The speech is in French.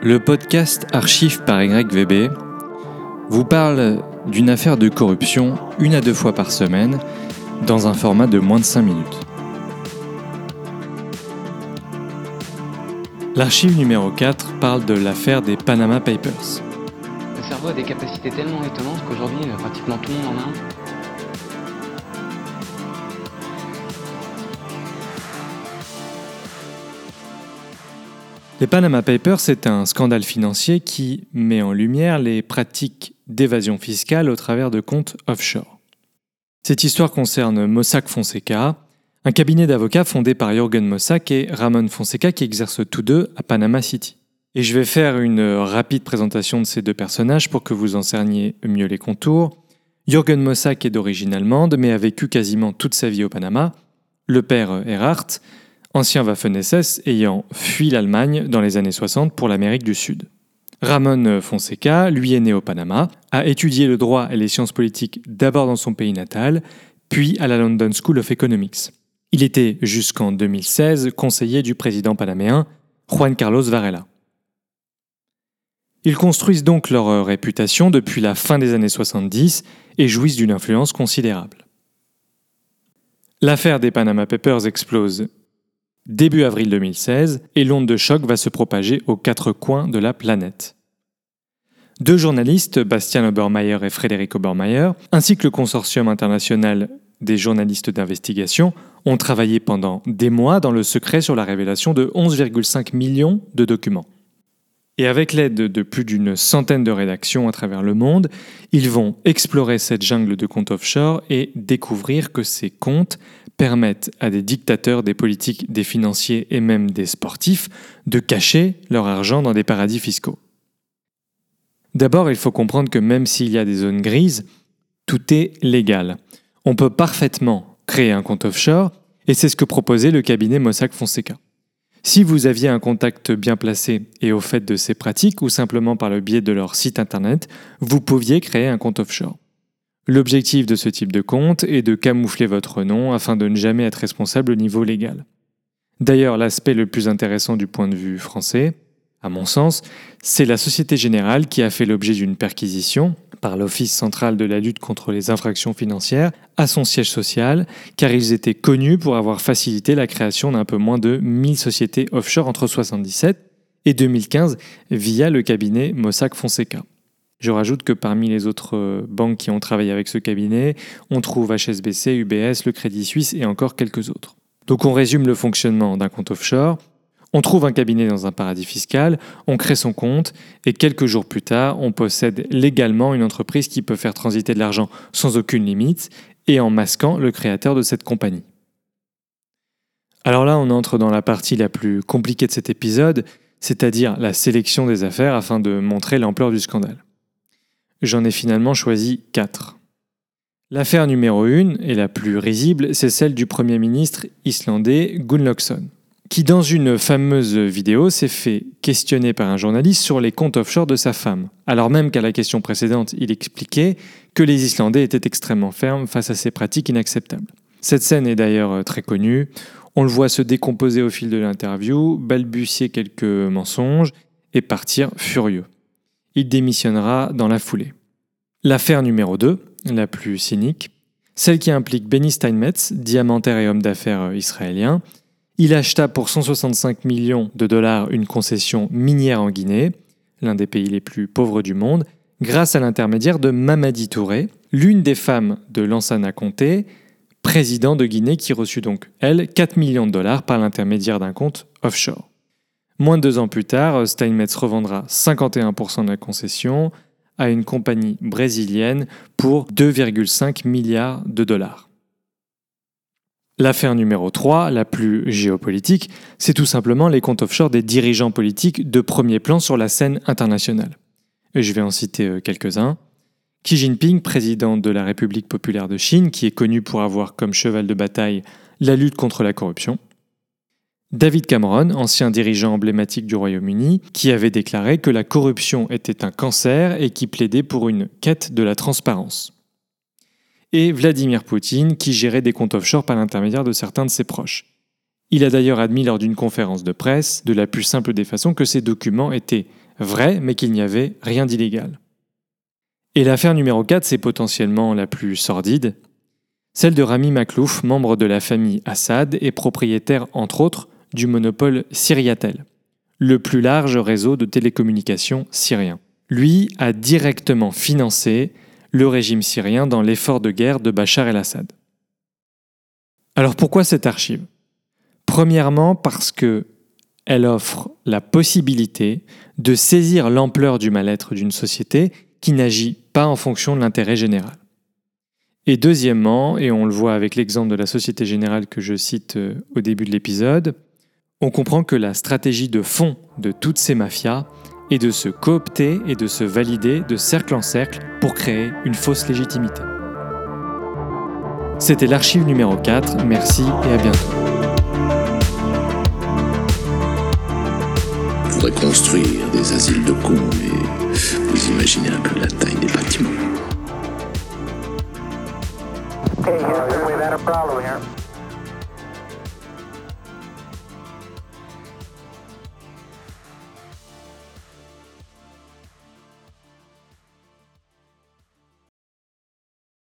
Le podcast Archives par YVB vous parle d'une affaire de corruption une à deux fois par semaine dans un format de moins de 5 minutes. L'archive numéro 4 parle de l'affaire des Panama Papers. Le cerveau a des capacités tellement étonnantes qu'aujourd'hui, euh, pratiquement tout le monde en a. Les Panama Papers, c'est un scandale financier qui met en lumière les pratiques d'évasion fiscale au travers de comptes offshore. Cette histoire concerne Mossack Fonseca, un cabinet d'avocats fondé par Jürgen Mossack et Ramon Fonseca qui exercent tous deux à Panama City. Et je vais faire une rapide présentation de ces deux personnages pour que vous en cerniez mieux les contours. Jürgen Mossack est d'origine allemande mais a vécu quasiment toute sa vie au Panama. Le père Erhard ancien Waffen-SS ayant fui l'Allemagne dans les années 60 pour l'Amérique du Sud. Ramon Fonseca, lui est né au Panama, a étudié le droit et les sciences politiques d'abord dans son pays natal, puis à la London School of Economics. Il était jusqu'en 2016 conseiller du président panaméen Juan Carlos Varela. Ils construisent donc leur réputation depuis la fin des années 70 et jouissent d'une influence considérable. L'affaire des Panama Papers explose début avril 2016 et l'onde de choc va se propager aux quatre coins de la planète. Deux journalistes, Bastian Obermeier et Frédéric Obermeier, ainsi que le consortium international des journalistes d'investigation, ont travaillé pendant des mois dans le secret sur la révélation de 11,5 millions de documents. Et avec l'aide de plus d'une centaine de rédactions à travers le monde, ils vont explorer cette jungle de comptes offshore et découvrir que ces comptes permettent à des dictateurs, des politiques, des financiers et même des sportifs de cacher leur argent dans des paradis fiscaux. D'abord, il faut comprendre que même s'il y a des zones grises, tout est légal. On peut parfaitement créer un compte offshore, et c'est ce que proposait le cabinet Mossack Fonseca. Si vous aviez un contact bien placé et au fait de ces pratiques, ou simplement par le biais de leur site internet, vous pouviez créer un compte offshore. L'objectif de ce type de compte est de camoufler votre nom afin de ne jamais être responsable au niveau légal. D'ailleurs, l'aspect le plus intéressant du point de vue français, à mon sens, c'est la Société Générale qui a fait l'objet d'une perquisition par l'Office central de la lutte contre les infractions financières à son siège social, car ils étaient connus pour avoir facilité la création d'un peu moins de 1000 sociétés offshore entre 1977 et 2015 via le cabinet Mossack Fonseca. Je rajoute que parmi les autres euh, banques qui ont travaillé avec ce cabinet, on trouve HSBC, UBS, le Crédit Suisse et encore quelques autres. Donc on résume le fonctionnement d'un compte offshore. On trouve un cabinet dans un paradis fiscal, on crée son compte et quelques jours plus tard, on possède légalement une entreprise qui peut faire transiter de l'argent sans aucune limite et en masquant le créateur de cette compagnie. Alors là, on entre dans la partie la plus compliquée de cet épisode, c'est-à-dire la sélection des affaires afin de montrer l'ampleur du scandale. J'en ai finalement choisi quatre. L'affaire numéro 1 et la plus risible, c'est celle du Premier ministre islandais Gunnlaugsson, qui dans une fameuse vidéo s'est fait questionner par un journaliste sur les comptes offshore de sa femme, alors même qu'à la question précédente, il expliquait que les Islandais étaient extrêmement fermes face à ces pratiques inacceptables. Cette scène est d'ailleurs très connue, on le voit se décomposer au fil de l'interview, balbutier quelques mensonges et partir furieux il démissionnera dans la foulée. L'affaire numéro 2, la plus cynique, celle qui implique Benny Steinmetz, diamantaire et homme d'affaires israélien. Il acheta pour 165 millions de dollars une concession minière en Guinée, l'un des pays les plus pauvres du monde, grâce à l'intermédiaire de Mamadi Touré, l'une des femmes de Lansana Conté, président de Guinée qui reçut donc, elle, 4 millions de dollars par l'intermédiaire d'un compte offshore. Moins de deux ans plus tard, Steinmetz revendra 51% de la concession à une compagnie brésilienne pour 2,5 milliards de dollars. L'affaire numéro 3, la plus géopolitique, c'est tout simplement les comptes offshore des dirigeants politiques de premier plan sur la scène internationale. Et je vais en citer euh, quelques-uns. Xi Jinping, président de la République populaire de Chine, qui est connu pour avoir comme cheval de bataille la lutte contre la corruption. David Cameron, ancien dirigeant emblématique du Royaume-Uni, qui avait déclaré que la corruption était un cancer et qui plaidait pour une quête de la transparence. Et Vladimir Poutine, qui gérait des comptes offshore par l'intermédiaire de certains de ses proches. Il a d'ailleurs admis lors d'une conférence de presse, de la plus simple des façons, que ces documents étaient vrai, mais qu'il n'y avait rien d'illégal. Et l'affaire numéro 4, c'est potentiellement la plus sordide, celle de Rami Maklouf, membre de la famille Assad et propriétaire, entre autres, du monopole Syriatel, le plus large réseau de télécommunications syrien. Lui a directement financé le régime syrien dans l'effort de guerre de Bachar el-Assad. Alors pourquoi cette archive? Premièrement parce que elle offre la possibilité de saisir l'ampleur du mal-être d'une société qui n'agit pas en fonction de l'intérêt général. Et deuxièmement, et on le voit avec l'exemple de la Société Générale que je cite euh, au début de l'épisode, on comprend que la stratégie de fond de toutes ces mafias est de se coopter et de se valider de cercle en cercle pour créer une fausse légitimité. C'était l'archive numéro 4, merci et à bientôt. On pourrait construire des asiles de cons, mais vous imaginez un peu la taille des bâtiments. Okay,